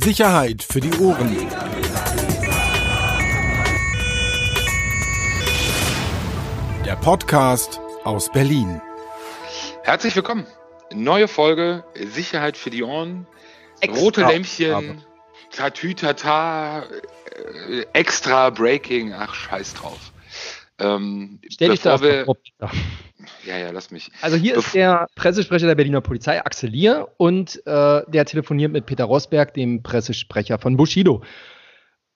Sicherheit für die Ohren. Der Podcast aus Berlin. Herzlich willkommen. Neue Folge Sicherheit für die Ohren. Extra Rote Lämpchen, Tatütata, äh, extra Breaking. Ach, scheiß drauf. Ähm, Stell dich da wir, Ja, ja, lass mich. Also hier Bef ist der Pressesprecher der Berliner Polizei, Axel Lier, und äh, der telefoniert mit Peter Rosberg, dem Pressesprecher von Bushido.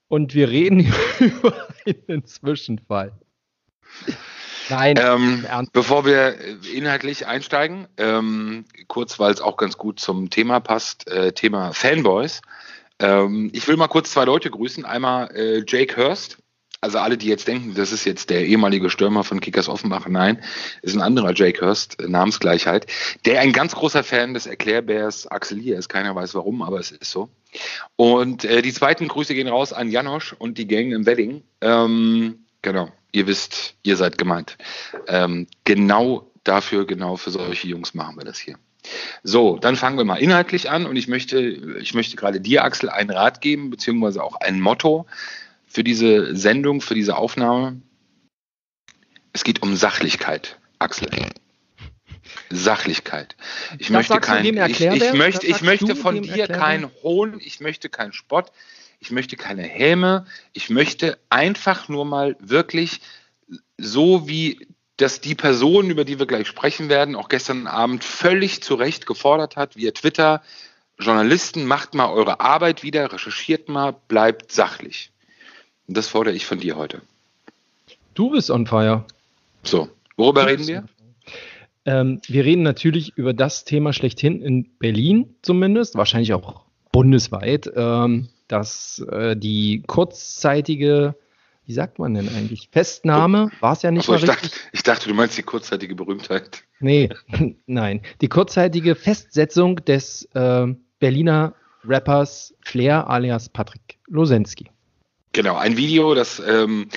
Und wir reden über einen Zwischenfall. Nein, ähm, bevor wir inhaltlich einsteigen, ähm, kurz, weil es auch ganz gut zum Thema passt, äh, Thema Fanboys. Ähm, ich will mal kurz zwei Leute grüßen. Einmal äh, Jake Hurst, also alle, die jetzt denken, das ist jetzt der ehemalige Stürmer von Kickers Offenbach, nein, ist ein anderer Jake Hurst, äh, Namensgleichheit, der ein ganz großer Fan des Erklärbärs Axel Lier ist. Keiner weiß warum, aber es ist so. Und äh, die zweiten Grüße gehen raus an Janosch und die Gang im Wedding. Ähm, genau, ihr wisst, ihr seid gemeint. Ähm, genau dafür, genau für solche Jungs machen wir das hier. So, dann fangen wir mal inhaltlich an und ich möchte, ich möchte gerade dir, Axel, einen Rat geben, beziehungsweise auch ein Motto, für diese Sendung, für diese Aufnahme. Es geht um Sachlichkeit, Axel. Sachlichkeit. Ich das möchte kein, ich, ich, möchte, ich möchte von dir keinen Hohn, ich möchte keinen Spott, ich möchte keine Häme, ich möchte einfach nur mal wirklich so wie das die Person, über die wir gleich sprechen werden, auch gestern Abend völlig zu Recht gefordert hat, via Twitter, Journalisten, macht mal eure Arbeit wieder, recherchiert mal, bleibt sachlich. Und das fordere ich von dir heute. Du bist on fire. So, worüber reden wir? Ähm, wir reden natürlich über das Thema schlechthin in Berlin zumindest, wahrscheinlich auch bundesweit, ähm, dass äh, die kurzzeitige, wie sagt man denn eigentlich, Festnahme, war es ja nicht so, mal ich richtig. Dachte, ich dachte, du meinst die kurzzeitige Berühmtheit. Nee, nein. Die kurzzeitige Festsetzung des äh, Berliner Rappers Flair alias Patrick Losensky. Genau, ein Video, das ähm,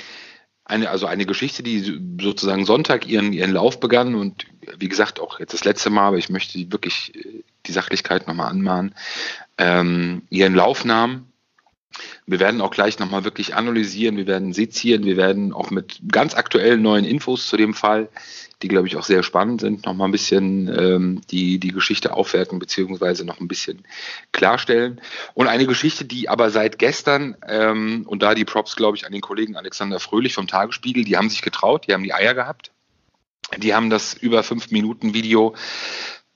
eine, also eine Geschichte, die sozusagen Sonntag ihren, ihren Lauf begann und wie gesagt auch jetzt das letzte Mal, aber ich möchte wirklich äh, die Sachlichkeit nochmal anmahnen, ähm, ihren Lauf nahm. Wir werden auch gleich nochmal wirklich analysieren, wir werden sezieren, wir werden auch mit ganz aktuellen neuen Infos zu dem Fall die, glaube ich, auch sehr spannend sind, noch mal ein bisschen ähm, die, die Geschichte aufwerten, beziehungsweise noch ein bisschen klarstellen. Und eine Geschichte, die aber seit gestern, ähm, und da die Props, glaube ich, an den Kollegen Alexander Fröhlich vom Tagesspiegel, die haben sich getraut, die haben die Eier gehabt. Die haben das über fünf Minuten Video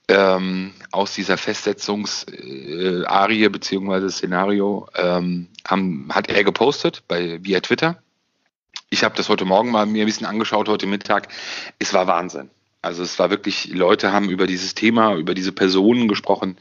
ähm, aus dieser Festsetzungsarie äh, beziehungsweise Szenario ähm, haben, hat er gepostet bei via Twitter. Ich habe das heute Morgen mal mir ein bisschen angeschaut, heute Mittag. Es war Wahnsinn. Also es war wirklich, Leute haben über dieses Thema, über diese Personen gesprochen.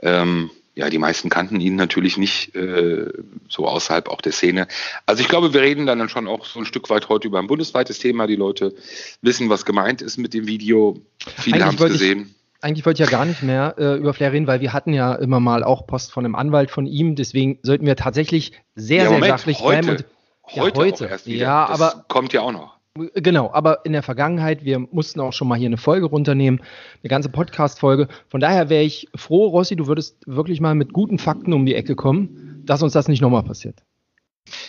Ähm, ja, die meisten kannten ihn natürlich nicht äh, so außerhalb auch der Szene. Also ich glaube, wir reden dann schon auch so ein Stück weit heute über ein bundesweites Thema. Die Leute wissen, was gemeint ist mit dem Video. Viele haben es gesehen. Ich, eigentlich wollte ich ja gar nicht mehr äh, über Flair reden, weil wir hatten ja immer mal auch Post von einem Anwalt von ihm. Deswegen sollten wir tatsächlich sehr, ja, sehr Moment, sachlich bleiben. Und Heute, ja, heute. erst wieder. Ja, das aber kommt ja auch noch. Genau, aber in der Vergangenheit, wir mussten auch schon mal hier eine Folge runternehmen, eine ganze Podcast-Folge. Von daher wäre ich froh, Rossi, du würdest wirklich mal mit guten Fakten um die Ecke kommen, dass uns das nicht nochmal passiert.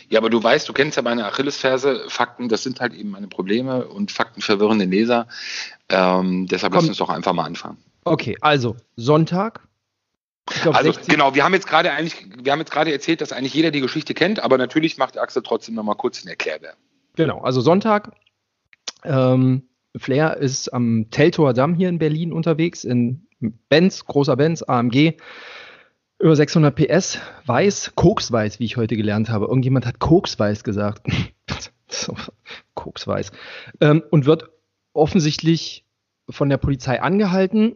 Ja, aber du weißt, du kennst ja meine Achillesferse. Fakten, das sind halt eben meine Probleme und Fakten verwirren den Leser. Ähm, deshalb Komm. lass uns doch einfach mal anfangen. Okay, also Sonntag, Glaub, also 60. genau, wir haben jetzt gerade eigentlich, wir haben jetzt gerade erzählt, dass eigentlich jeder die Geschichte kennt, aber natürlich macht Axel trotzdem nochmal kurz den Erklärbär. Genau, also Sonntag. Ähm, Flair ist am Teltower Damm hier in Berlin unterwegs, in Benz, großer Benz, AMG, über 600 PS, weiß, Koksweiß, wie ich heute gelernt habe. Irgendjemand hat Koksweiß gesagt. Koksweiß. Ähm, und wird offensichtlich von der Polizei angehalten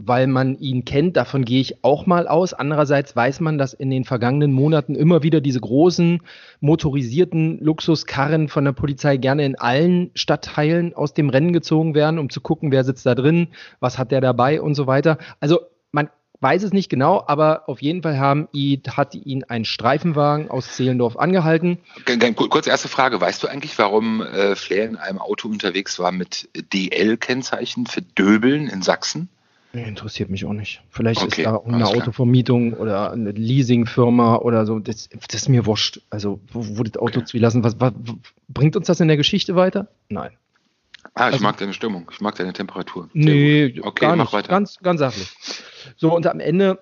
weil man ihn kennt, davon gehe ich auch mal aus. Andererseits weiß man, dass in den vergangenen Monaten immer wieder diese großen motorisierten Luxuskarren von der Polizei gerne in allen Stadtteilen aus dem Rennen gezogen werden, um zu gucken, wer sitzt da drin, was hat der dabei und so weiter. Also weiß es nicht genau, aber auf jeden Fall haben ihn, hat ihn ein Streifenwagen aus Zehlendorf angehalten. Kurze erste Frage. Weißt du eigentlich, warum äh, Flair in einem Auto unterwegs war mit DL-Kennzeichen für Döbeln in Sachsen? Interessiert mich auch nicht. Vielleicht okay, ist da eine Autovermietung oder eine Leasingfirma oder so. Das, das ist mir wurscht. Also, wo, wo das Auto okay. zulassen, was, was, bringt uns das in der Geschichte weiter? Nein. Ah, ich also, mag deine Stimmung, ich mag deine Temperatur. nee, okay, gar nicht. mach weiter. Ganz, ganz sachlich. So, und am Ende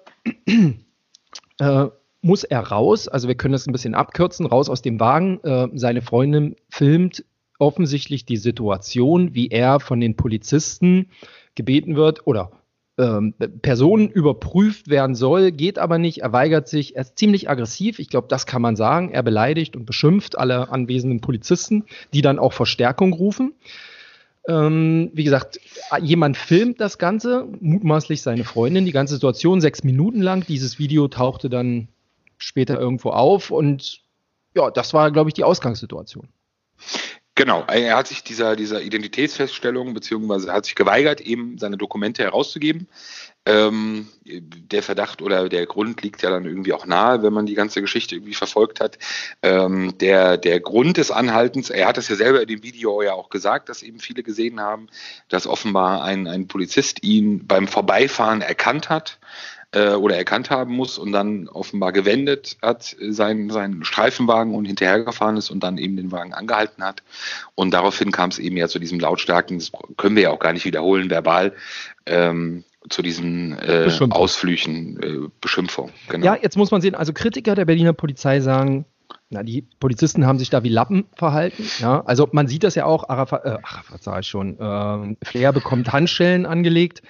äh, muss er raus, also wir können das ein bisschen abkürzen, raus aus dem Wagen. Äh, seine Freundin filmt offensichtlich die Situation, wie er von den Polizisten gebeten wird oder ähm, Personen überprüft werden soll, geht aber nicht, er weigert sich, er ist ziemlich aggressiv, ich glaube, das kann man sagen, er beleidigt und beschimpft alle anwesenden Polizisten, die dann auch Verstärkung rufen. Ähm, wie gesagt, jemand filmt das Ganze, mutmaßlich seine Freundin, die ganze Situation sechs Minuten lang. Dieses Video tauchte dann später irgendwo auf und ja, das war, glaube ich, die Ausgangssituation. Genau, er hat sich dieser, dieser Identitätsfeststellung beziehungsweise hat sich geweigert, eben seine Dokumente herauszugeben. Ähm, der Verdacht oder der Grund liegt ja dann irgendwie auch nahe, wenn man die ganze Geschichte irgendwie verfolgt hat. Ähm, der, der Grund des Anhaltens, er hat es ja selber in dem Video ja auch gesagt, dass eben viele gesehen haben, dass offenbar ein, ein Polizist ihn beim Vorbeifahren erkannt hat äh, oder erkannt haben muss und dann offenbar gewendet hat, seinen, seinen Streifenwagen und hinterhergefahren ist und dann eben den Wagen angehalten hat. Und daraufhin kam es eben ja zu diesem lautstarken, das können wir ja auch gar nicht wiederholen, verbal, ähm, zu diesen äh, Ausflüchen, äh, Beschimpfung. Genau. Ja, jetzt muss man sehen, also Kritiker der Berliner Polizei sagen, na, die Polizisten haben sich da wie Lappen verhalten. Ja, also man sieht das ja auch, Arafat, äh, Arafat sag ich schon, äh, Flair bekommt Handschellen angelegt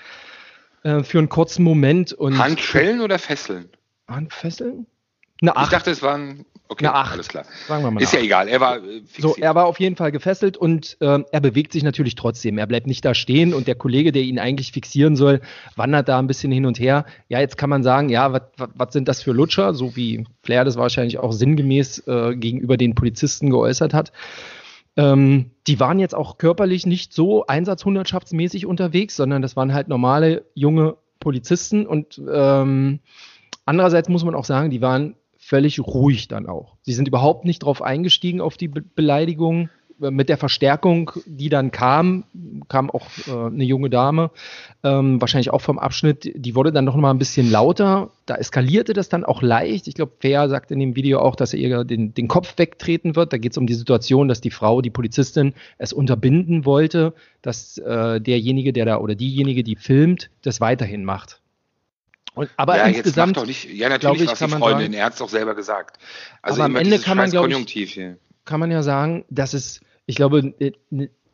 äh, für einen kurzen Moment. Und Handschellen oder Fesseln? Handfesseln? Eine Ich dachte, es waren. Okay, eine alles klar. Sagen wir mal Ist ja egal, er war äh, So, er war auf jeden Fall gefesselt und äh, er bewegt sich natürlich trotzdem. Er bleibt nicht da stehen und der Kollege, der ihn eigentlich fixieren soll, wandert da ein bisschen hin und her. Ja, jetzt kann man sagen, ja, was sind das für Lutscher? So wie Flair das wahrscheinlich auch sinngemäß äh, gegenüber den Polizisten geäußert hat. Ähm, die waren jetzt auch körperlich nicht so einsatzhundertschaftsmäßig unterwegs, sondern das waren halt normale junge Polizisten und ähm, andererseits muss man auch sagen, die waren völlig ruhig dann auch. Sie sind überhaupt nicht drauf eingestiegen auf die Be Beleidigung mit der Verstärkung, die dann kam, kam auch äh, eine junge Dame, ähm, wahrscheinlich auch vom Abschnitt, die wurde dann noch mal ein bisschen lauter. Da eskalierte das dann auch leicht. Ich glaube, Fair sagt in dem Video auch, dass er ihr den, den Kopf wegtreten wird. Da geht es um die Situation, dass die Frau, die Polizistin, es unterbinden wollte, dass äh, derjenige, der da oder diejenige, die filmt, das weiterhin macht. Und, aber ja, insgesamt, doch nicht, ja, natürlich ich, was die Freundin, sagen, er hat es doch selber gesagt. Also aber am Ende kann man, ich, kann man ja sagen, dass es ich glaube,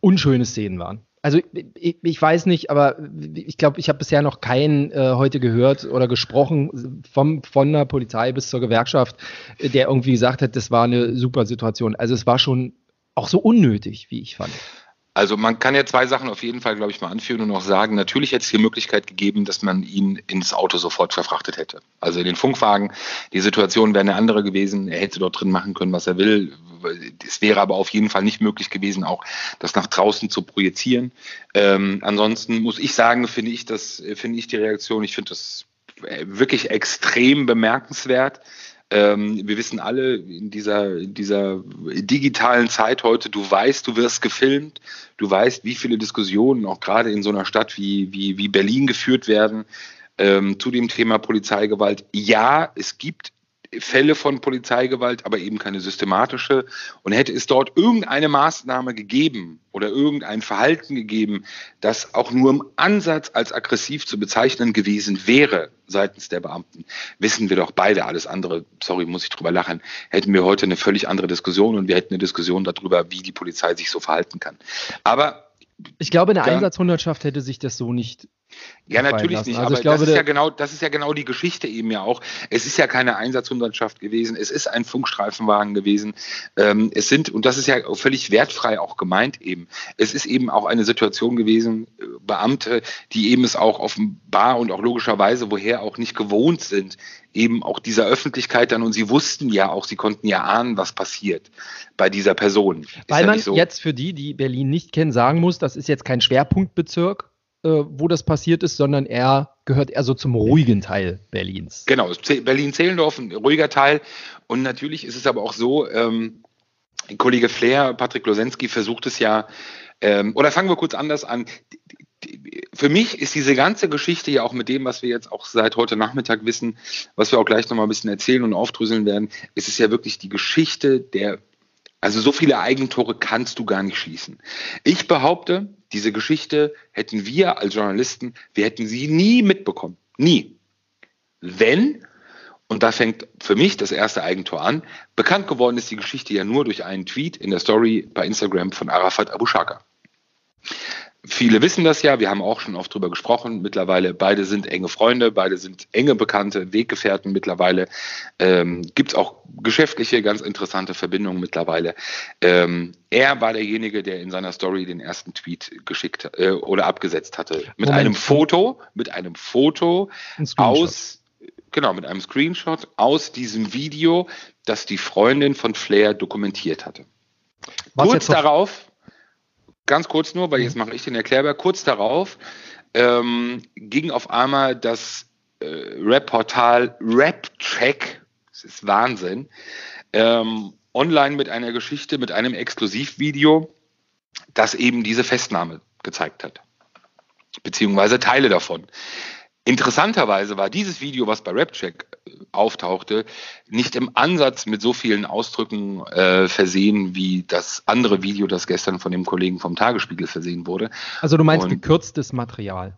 unschöne Szenen waren. Also ich, ich weiß nicht, aber ich glaube, ich habe bisher noch keinen äh, heute gehört oder gesprochen vom, von der Polizei bis zur Gewerkschaft, der irgendwie gesagt hat, das war eine super Situation. Also es war schon auch so unnötig, wie ich fand. Also man kann ja zwei Sachen auf jeden Fall, glaube ich, mal anführen und auch sagen, natürlich hätte es die Möglichkeit gegeben, dass man ihn ins Auto sofort verfrachtet hätte. Also in den Funkwagen, die Situation wäre eine andere gewesen, er hätte dort drin machen können, was er will. Es wäre aber auf jeden Fall nicht möglich gewesen, auch das nach draußen zu projizieren. Ähm, ansonsten muss ich sagen, finde ich das, finde ich die Reaktion, ich finde das wirklich extrem bemerkenswert. Ähm, wir wissen alle in dieser, in dieser digitalen Zeit heute, du weißt, du wirst gefilmt, du weißt, wie viele Diskussionen auch gerade in so einer Stadt wie, wie, wie Berlin geführt werden ähm, zu dem Thema Polizeigewalt. Ja, es gibt Fälle von Polizeigewalt, aber eben keine systematische. Und hätte es dort irgendeine Maßnahme gegeben oder irgendein Verhalten gegeben, das auch nur im Ansatz als aggressiv zu bezeichnen gewesen wäre seitens der Beamten, wissen wir doch beide alles andere, sorry, muss ich drüber lachen, hätten wir heute eine völlig andere Diskussion und wir hätten eine Diskussion darüber, wie die Polizei sich so verhalten kann. Aber ich glaube, eine Einsatzhundertschaft hätte sich das so nicht ja, natürlich nicht, also aber glaube, das, ist ja genau, das ist ja genau die Geschichte eben ja auch. Es ist ja keine Einsatzhundertschaft gewesen, es ist ein Funkstreifenwagen gewesen. Ähm, es sind, und das ist ja völlig wertfrei auch gemeint eben, es ist eben auch eine Situation gewesen, äh, Beamte, die eben es auch offenbar und auch logischerweise, woher auch nicht gewohnt sind, eben auch dieser Öffentlichkeit dann, und sie wussten ja auch, sie konnten ja ahnen, was passiert bei dieser Person. Weil ja man so. jetzt für die, die Berlin nicht kennen, sagen muss, das ist jetzt kein Schwerpunktbezirk, äh, wo das passiert ist, sondern er gehört eher so zum ruhigen Teil Berlins. Genau, Berlin-Zehlendorf, ein ruhiger Teil. Und natürlich ist es aber auch so, ähm, Kollege Flair, Patrick Losensky versucht es ja, ähm, oder fangen wir kurz anders an. für mich ist diese ganze Geschichte ja auch mit dem, was wir jetzt auch seit heute Nachmittag wissen, was wir auch gleich nochmal ein bisschen erzählen und aufdrüsseln werden, ist es ja wirklich die Geschichte der, also so viele Eigentore kannst du gar nicht schießen. Ich behaupte, diese Geschichte hätten wir als Journalisten, wir hätten sie nie mitbekommen. Nie. Wenn, und da fängt für mich das erste Eigentor an, bekannt geworden ist die Geschichte ja nur durch einen Tweet in der Story bei Instagram von Arafat Abu Shaka. Viele wissen das ja, wir haben auch schon oft drüber gesprochen. Mittlerweile, beide sind enge Freunde, beide sind enge Bekannte, Weggefährten mittlerweile. Ähm, Gibt es auch geschäftliche, ganz interessante Verbindungen mittlerweile. Ähm, er war derjenige, der in seiner Story den ersten Tweet geschickt äh, oder abgesetzt hatte. Mit Moment. einem Foto, mit einem Foto aus, genau, mit einem Screenshot aus diesem Video, das die Freundin von Flair dokumentiert hatte. Was Kurz darauf ganz kurz nur, weil jetzt mache ich den Erklärbär, kurz darauf ähm, ging auf einmal das äh, Rap-Portal RapCheck, das ist Wahnsinn, ähm, online mit einer Geschichte, mit einem Exklusivvideo, das eben diese Festnahme gezeigt hat, beziehungsweise Teile davon. Interessanterweise war dieses Video, was bei RapCheck äh, auftauchte, nicht im Ansatz mit so vielen Ausdrücken äh, versehen wie das andere Video, das gestern von dem Kollegen vom Tagesspiegel versehen wurde. Also du meinst Und gekürztes Material?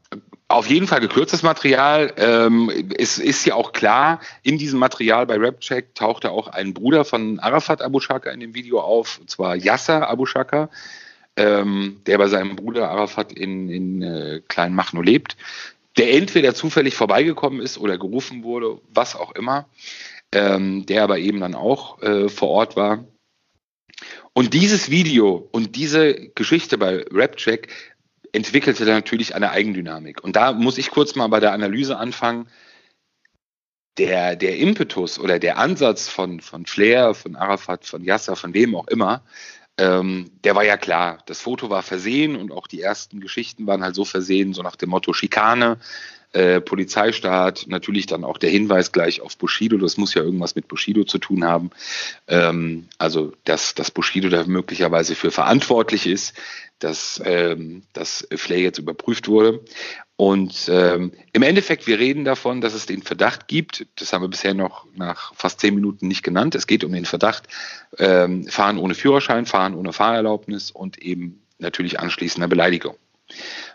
Auf jeden Fall gekürztes Material. Ähm, es ist ja auch klar, in diesem Material bei RapCheck tauchte auch ein Bruder von Arafat Abu Shaka in dem Video auf, und zwar Yasser Abu Shaka. Ähm, der bei seinem Bruder Arafat in, in äh, Kleinmachnow lebt der entweder zufällig vorbeigekommen ist oder gerufen wurde, was auch immer, ähm, der aber eben dann auch äh, vor Ort war. Und dieses Video und diese Geschichte bei RapCheck entwickelte natürlich eine Eigendynamik. Und da muss ich kurz mal bei der Analyse anfangen. Der, der Impetus oder der Ansatz von, von Flair, von Arafat, von Yasser, von wem auch immer, ähm, der war ja klar. Das Foto war versehen und auch die ersten Geschichten waren halt so versehen, so nach dem Motto Schikane, äh, Polizeistaat, natürlich dann auch der Hinweis gleich auf Bushido, das muss ja irgendwas mit Bushido zu tun haben. Ähm, also, dass, dass Bushido da möglicherweise für verantwortlich ist, dass, ähm, dass Flay jetzt überprüft wurde. Und ähm, im Endeffekt, wir reden davon, dass es den Verdacht gibt, das haben wir bisher noch nach fast zehn Minuten nicht genannt, es geht um den Verdacht, ähm, Fahren ohne Führerschein, Fahren ohne Fahrerlaubnis und eben natürlich anschließender Beleidigung.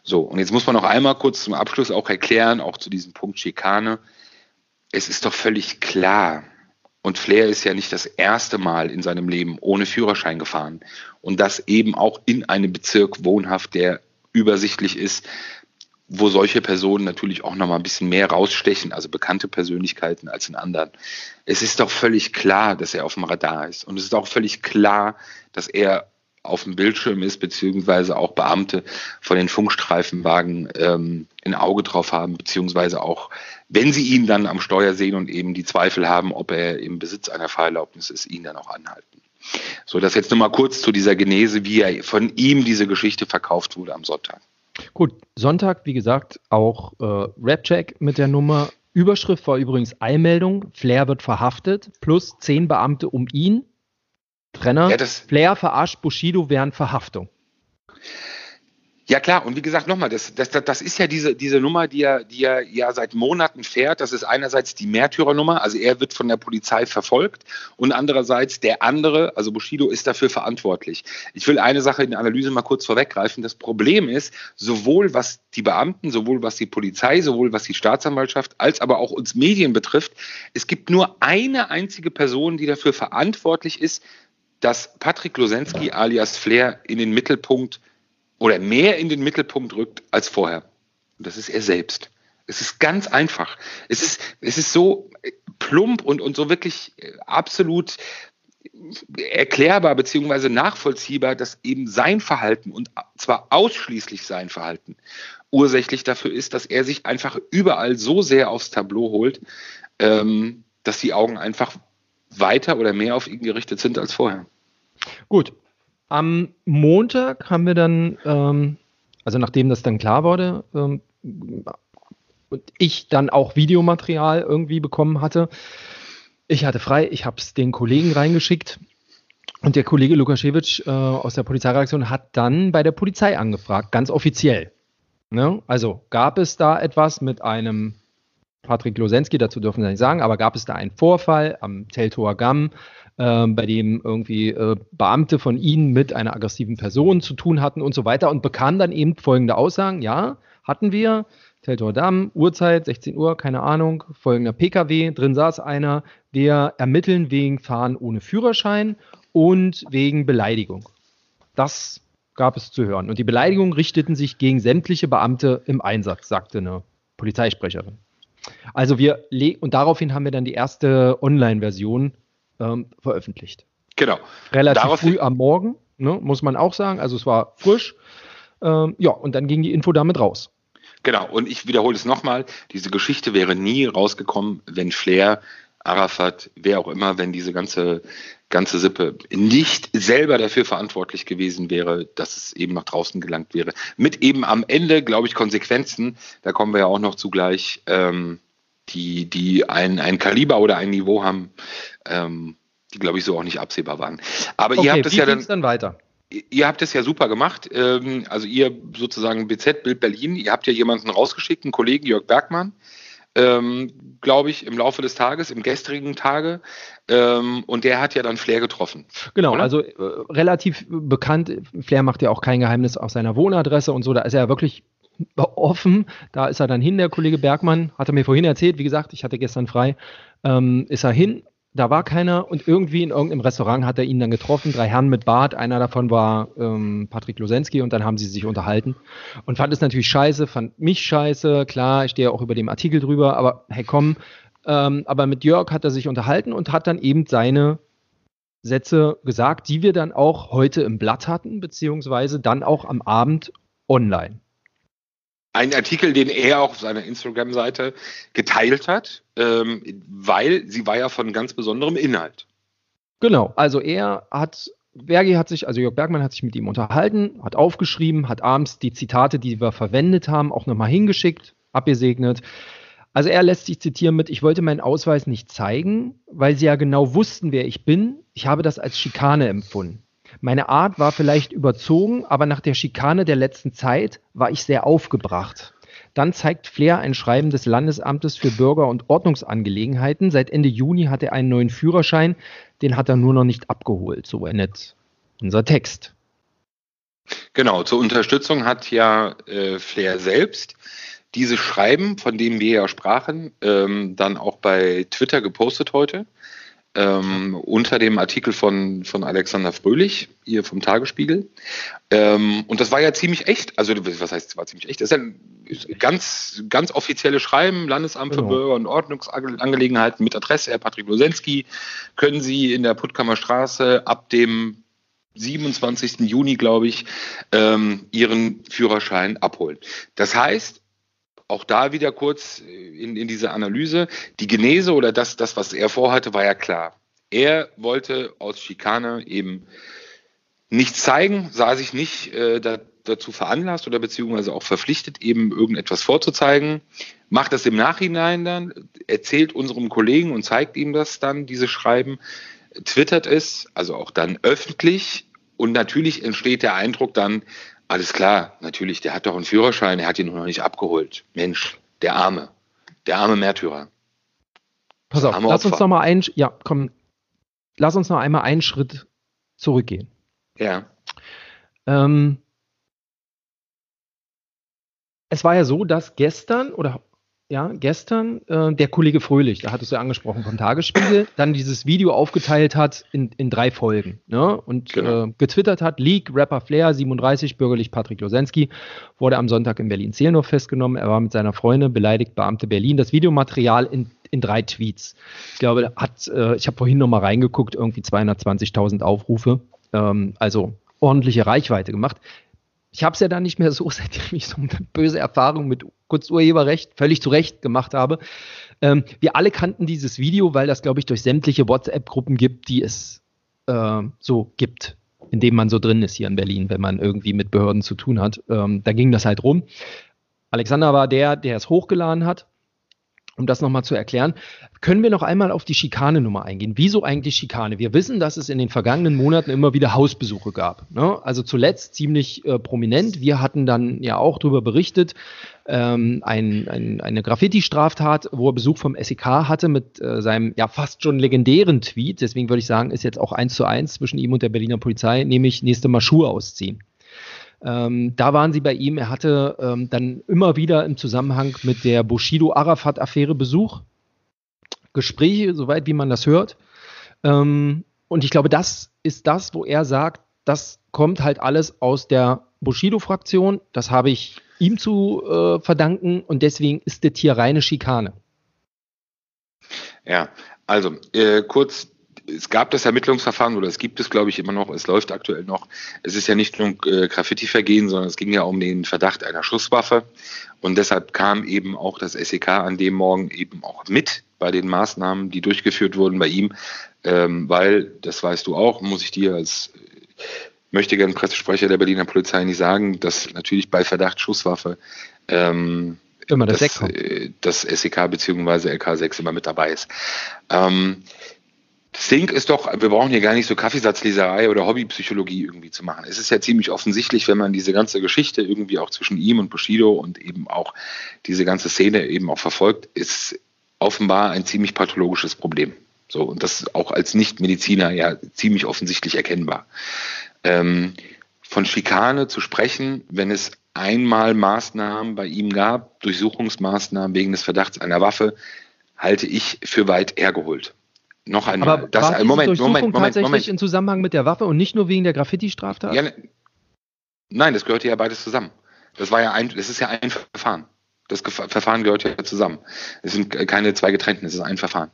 So, und jetzt muss man noch einmal kurz zum Abschluss auch erklären, auch zu diesem Punkt Schikane. Es ist doch völlig klar, und Flair ist ja nicht das erste Mal in seinem Leben ohne Führerschein gefahren. Und das eben auch in einem Bezirk wohnhaft, der übersichtlich ist, wo solche Personen natürlich auch noch mal ein bisschen mehr rausstechen, also bekannte Persönlichkeiten als in anderen. Es ist doch völlig klar, dass er auf dem Radar ist. Und es ist auch völlig klar, dass er auf dem Bildschirm ist, beziehungsweise auch Beamte von den Funkstreifenwagen ähm, ein Auge drauf haben, beziehungsweise auch, wenn sie ihn dann am Steuer sehen und eben die Zweifel haben, ob er im Besitz einer Fahrerlaubnis ist, ihn dann auch anhalten. So, das jetzt nur mal kurz zu dieser Genese, wie er von ihm diese Geschichte verkauft wurde am Sonntag. Gut, Sonntag, wie gesagt, auch äh, Rapcheck mit der Nummer. Überschrift war übrigens Eilmeldung. Flair wird verhaftet, plus zehn Beamte um ihn. Trenner. Ja, Flair verarscht Bushido während Verhaftung. Ja klar, und wie gesagt nochmal, das, das, das ist ja diese, diese Nummer, die er, die er ja seit Monaten fährt. Das ist einerseits die Märtyrernummer, also er wird von der Polizei verfolgt und andererseits der andere, also Bushido, ist dafür verantwortlich. Ich will eine Sache in der Analyse mal kurz vorweggreifen. Das Problem ist, sowohl was die Beamten, sowohl was die Polizei, sowohl was die Staatsanwaltschaft, als aber auch uns Medien betrifft, es gibt nur eine einzige Person, die dafür verantwortlich ist, dass Patrick Losensky alias Flair in den Mittelpunkt oder mehr in den Mittelpunkt rückt als vorher. Und das ist er selbst. Es ist ganz einfach. Es ist, es ist so plump und, und so wirklich absolut erklärbar beziehungsweise nachvollziehbar, dass eben sein Verhalten und zwar ausschließlich sein Verhalten ursächlich dafür ist, dass er sich einfach überall so sehr aufs Tableau holt, ähm, dass die Augen einfach weiter oder mehr auf ihn gerichtet sind als vorher. Gut, am Montag haben wir dann, ähm, also nachdem das dann klar wurde, ähm, und ich dann auch Videomaterial irgendwie bekommen hatte, ich hatte frei, ich habe es den Kollegen reingeschickt und der Kollege Lukaschewitsch äh, aus der Polizeireaktion hat dann bei der Polizei angefragt, ganz offiziell. Ne? Also gab es da etwas mit einem Patrick Losensky, dazu dürfen wir nicht sagen, aber gab es da einen Vorfall am Teltower Gamm, äh, bei dem irgendwie äh, Beamte von ihnen mit einer aggressiven Person zu tun hatten und so weiter und bekamen dann eben folgende Aussagen, ja, hatten wir, Teltower Damm, Uhrzeit, 16 Uhr, keine Ahnung, folgender PKW, drin saß einer, wir ermitteln wegen Fahren ohne Führerschein und wegen Beleidigung. Das gab es zu hören. Und die Beleidigungen richteten sich gegen sämtliche Beamte im Einsatz, sagte eine Polizeisprecherin. Also wir und daraufhin haben wir dann die erste Online-Version ähm, veröffentlicht. Genau. Relativ daraufhin früh am Morgen, ne, muss man auch sagen. Also es war frisch. Ähm, ja, und dann ging die Info damit raus. Genau, und ich wiederhole es nochmal, diese Geschichte wäre nie rausgekommen, wenn Flair, Arafat, wer auch immer, wenn diese ganze, ganze Sippe nicht selber dafür verantwortlich gewesen wäre, dass es eben nach draußen gelangt wäre. Mit eben am Ende, glaube ich, Konsequenzen, da kommen wir ja auch noch zugleich, ähm, die, die ein, ein Kaliber oder ein Niveau haben, ähm, die, glaube ich, so auch nicht absehbar waren. Aber okay, ihr habt es ja dann, dann weiter ihr habt es ja super gemacht. Ähm, also ihr sozusagen BZ Bild Berlin, ihr habt ja jemanden rausgeschickt, einen Kollegen Jörg Bergmann, ähm, glaube ich, im Laufe des Tages, im gestrigen Tage. Ähm, und der hat ja dann Flair getroffen. Genau, oder? also äh, relativ bekannt. Flair macht ja auch kein Geheimnis aus seiner Wohnadresse und so. Da ist er ja wirklich offen. Da ist er dann hin, der Kollege Bergmann. Hat er mir vorhin erzählt, wie gesagt, ich hatte gestern frei. Ähm, ist er hin, da war keiner und irgendwie in irgendeinem Restaurant hat er ihn dann getroffen, drei Herren mit Bart, einer davon war ähm, Patrick Losensky und dann haben sie sich unterhalten und fand es natürlich scheiße, fand mich scheiße, klar, ich stehe auch über dem Artikel drüber, aber hey komm, ähm, aber mit Jörg hat er sich unterhalten und hat dann eben seine Sätze gesagt, die wir dann auch heute im Blatt hatten, beziehungsweise dann auch am Abend online. Ein Artikel, den er auch auf seiner Instagram-Seite geteilt hat, ähm, weil sie war ja von ganz besonderem Inhalt. Genau, also er hat, Bergi hat sich, also Jörg Bergmann hat sich mit ihm unterhalten, hat aufgeschrieben, hat abends die Zitate, die wir verwendet haben, auch nochmal hingeschickt, abgesegnet. Also er lässt sich zitieren mit, ich wollte meinen Ausweis nicht zeigen, weil sie ja genau wussten, wer ich bin. Ich habe das als Schikane empfunden. Meine Art war vielleicht überzogen, aber nach der Schikane der letzten Zeit war ich sehr aufgebracht. Dann zeigt Flair ein Schreiben des Landesamtes für Bürger- und Ordnungsangelegenheiten. Seit Ende Juni hat er einen neuen Führerschein, den hat er nur noch nicht abgeholt. So endet unser Text. Genau, zur Unterstützung hat ja äh, Flair selbst diese Schreiben, von denen wir ja sprachen, ähm, dann auch bei Twitter gepostet heute ähm, unter dem Artikel von, von Alexander Fröhlich, hier vom Tagesspiegel. Ähm, und das war ja ziemlich echt. Also, was heißt, es war ziemlich echt? Das ist ja ein ganz, ganz offizielle Schreiben, Landesamt für genau. Bürger- und Ordnungsangelegenheiten mit Adresse, Herr Patrick Losensky, können Sie in der Puttkammer Straße ab dem 27. Juni, glaube ich, ähm, Ihren Führerschein abholen. Das heißt, auch da wieder kurz in, in diese Analyse. Die Genese oder das, das, was er vorhatte, war ja klar. Er wollte aus Schikane eben nichts zeigen, sah sich nicht äh, da, dazu veranlasst oder beziehungsweise auch verpflichtet, eben irgendetwas vorzuzeigen, macht das im Nachhinein dann, erzählt unserem Kollegen und zeigt ihm das dann, diese Schreiben, twittert es, also auch dann öffentlich und natürlich entsteht der Eindruck dann, alles klar, natürlich, der hat doch einen Führerschein, er hat ihn noch nicht abgeholt. Mensch, der Arme, der arme Märtyrer. Pass auf, lass uns noch mal einen, ja, komm, lass uns noch einmal einen Schritt zurückgehen. Ja. Ähm, es war ja so, dass gestern oder ja, gestern äh, der Kollege Fröhlich, da hattest du ja angesprochen vom Tagesspiegel, dann dieses Video aufgeteilt hat in, in drei Folgen ne? und genau. äh, getwittert hat, Leak, Rapper Flair, 37, bürgerlich Patrick Losensky, wurde am Sonntag in Berlin-Zehlendorf festgenommen. Er war mit seiner Freundin beleidigt, Beamte Berlin. Das Videomaterial in, in drei Tweets. Ich glaube, hat, äh, ich habe vorhin noch mal reingeguckt, irgendwie 220.000 Aufrufe. Ähm, also ordentliche Reichweite gemacht ich habe es ja dann nicht mehr so, seitdem ich so eine böse Erfahrung mit Kurzurheberrecht völlig zu Recht gemacht habe. Ähm, wir alle kannten dieses Video, weil das, glaube ich, durch sämtliche WhatsApp-Gruppen gibt, die es äh, so gibt, in dem man so drin ist hier in Berlin, wenn man irgendwie mit Behörden zu tun hat. Ähm, da ging das halt rum. Alexander war der, der es hochgeladen hat. Um das nochmal zu erklären, können wir noch einmal auf die Schikane-Nummer eingehen. Wieso eigentlich Schikane? Wir wissen, dass es in den vergangenen Monaten immer wieder Hausbesuche gab. Ne? Also zuletzt ziemlich äh, prominent. Wir hatten dann ja auch darüber berichtet, ähm, ein, ein, eine Graffiti-Straftat, wo er Besuch vom SEK hatte mit äh, seinem ja fast schon legendären Tweet. Deswegen würde ich sagen, ist jetzt auch eins zu eins zwischen ihm und der Berliner Polizei, nämlich nächste Mal Schuhe ausziehen. Ähm, da waren sie bei ihm. Er hatte ähm, dann immer wieder im Zusammenhang mit der Bushido-Arafat-Affäre Besuch. Gespräche, soweit wie man das hört. Ähm, und ich glaube, das ist das, wo er sagt, das kommt halt alles aus der Bushido-Fraktion. Das habe ich ihm zu äh, verdanken und deswegen ist das hier reine Schikane. Ja, also äh, kurz es gab das Ermittlungsverfahren oder es gibt es, glaube ich, immer noch. Es läuft aktuell noch. Es ist ja nicht nur ein äh, Graffiti-Vergehen, sondern es ging ja um den Verdacht einer Schusswaffe. Und deshalb kam eben auch das SEK an dem Morgen eben auch mit bei den Maßnahmen, die durchgeführt wurden bei ihm, ähm, weil, das weißt du auch, muss ich dir als äh, möchte gern Pressesprecher der Berliner Polizei nicht sagen, dass natürlich bei Verdacht Schusswaffe ähm, immer das, das, äh, das SEK bzw. LK6 immer mit dabei ist. Ähm, Ding ist doch, wir brauchen hier gar nicht so Kaffeesatzleserei oder Hobbypsychologie irgendwie zu machen. Es ist ja ziemlich offensichtlich, wenn man diese ganze Geschichte irgendwie auch zwischen ihm und Bushido und eben auch diese ganze Szene eben auch verfolgt, ist offenbar ein ziemlich pathologisches Problem. So, und das auch als Nichtmediziner ja ziemlich offensichtlich erkennbar. Ähm, von Schikane zu sprechen, wenn es einmal Maßnahmen bei ihm gab, Durchsuchungsmaßnahmen wegen des Verdachts einer Waffe, halte ich für weit hergeholt noch einmal. Aber das, war Moment, Moment, Moment, tatsächlich Moment. in Zusammenhang mit der Waffe und nicht nur wegen der Graffiti-Straftat? Ja, ne, nein, das gehört ja beides zusammen. Das war ja ein, das ist ja ein Verfahren. Das Verfahren gehört ja zusammen. Es sind keine zwei getrennten, es ist ein Verfahren.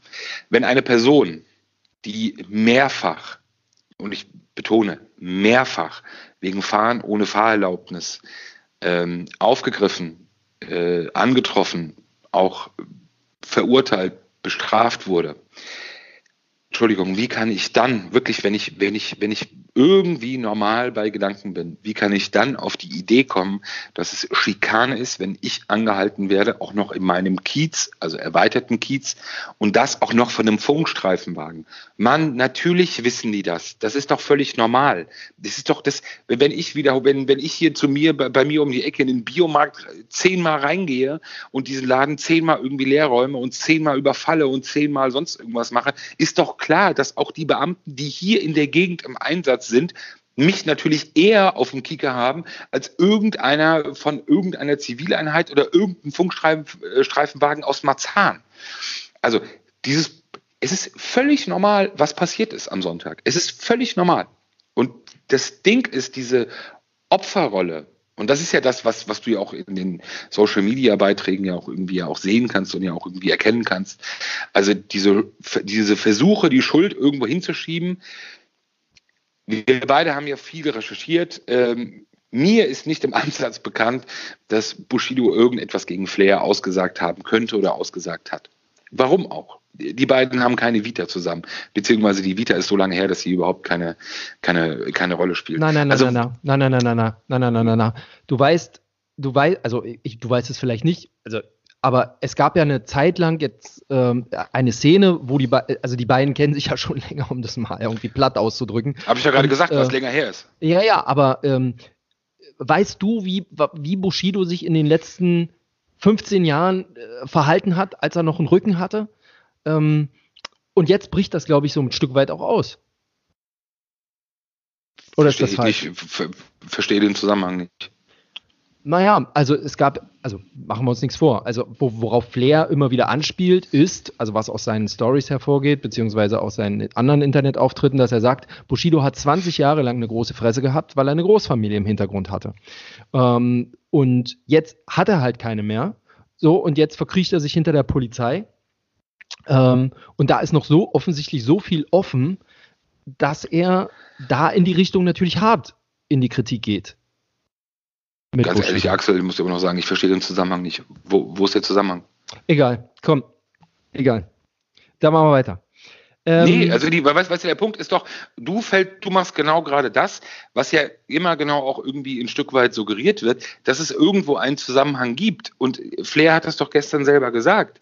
Wenn eine Person, die mehrfach, und ich betone, mehrfach wegen Fahren ohne Fahrerlaubnis ähm, aufgegriffen, äh, angetroffen, auch verurteilt, bestraft wurde, Entschuldigung, wie kann ich dann wirklich, wenn ich, wenn ich, wenn ich irgendwie normal bei Gedanken bin, wie kann ich dann auf die Idee kommen, dass es Schikane ist, wenn ich angehalten werde, auch noch in meinem Kiez, also erweiterten Kiez, und das auch noch von einem Funkstreifenwagen. Mann, natürlich wissen die das. Das ist doch völlig normal. Das ist doch das, wenn ich wieder, wenn, wenn ich hier zu mir, bei, bei mir um die Ecke in den Biomarkt zehnmal reingehe und diesen Laden zehnmal irgendwie leer räume und zehnmal überfalle und zehnmal sonst irgendwas mache, ist doch klar, dass auch die Beamten, die hier in der Gegend im Einsatz sind, mich natürlich eher auf dem Kicker haben als irgendeiner von irgendeiner Zivileinheit oder irgendein Funkstreifenwagen aus Marzahn. Also dieses, es ist völlig normal, was passiert ist am Sonntag. Es ist völlig normal. Und das Ding ist diese Opferrolle. Und das ist ja das, was, was du ja auch in den Social Media Beiträgen ja auch irgendwie auch sehen kannst und ja auch irgendwie erkennen kannst. Also diese, diese Versuche, die Schuld irgendwo hinzuschieben, wir beide haben ja viel recherchiert. Ähm, mir ist nicht im Ansatz bekannt, dass Bushido irgendetwas gegen Flair ausgesagt haben könnte oder ausgesagt hat. Warum auch? Die beiden haben keine Vita zusammen, beziehungsweise die Vita ist so lange her, dass sie überhaupt keine, keine, keine Rolle spielt. Nein, nein, nein, also, nein, nein, nein, nein, nein, nein, nein, nein, nein, nein, nein. Du weißt, du weißt, also ich, du weißt es vielleicht nicht, also aber es gab ja eine Zeit lang jetzt ähm, eine Szene, wo die, also die beiden kennen sich ja schon länger, um das mal irgendwie platt auszudrücken. Habe ich ja gerade gesagt, äh, was länger her ist. Ja, ja, aber ähm, weißt du, wie, wie Bushido sich in den letzten 15 Jahren äh, verhalten hat, als er noch einen Rücken hatte? Ähm, und jetzt bricht das, glaube ich, so ein Stück weit auch aus. Oder ist das falsch? Ich verstehe den Zusammenhang nicht. Naja, also es gab, also machen wir uns nichts vor. Also worauf Flair immer wieder anspielt, ist, also was aus seinen Stories hervorgeht, beziehungsweise aus seinen anderen Internetauftritten, dass er sagt, Bushido hat 20 Jahre lang eine große Fresse gehabt, weil er eine Großfamilie im Hintergrund hatte. Ähm, und jetzt hat er halt keine mehr. So, und jetzt verkriecht er sich hinter der Polizei. Ähm, und da ist noch so offensichtlich so viel offen, dass er da in die Richtung natürlich hart in die Kritik geht. Ganz Bush. ehrlich, Axel, ich muss dir aber noch sagen, ich verstehe den Zusammenhang nicht. Wo, wo ist der Zusammenhang? Egal, komm. Egal. Da machen wir weiter. Ähm, nee, also die, weißt, weißt du, der Punkt ist doch, du fällt, du machst genau gerade das, was ja immer genau auch irgendwie ein Stück weit suggeriert wird, dass es irgendwo einen Zusammenhang gibt. Und Flair hat das doch gestern selber gesagt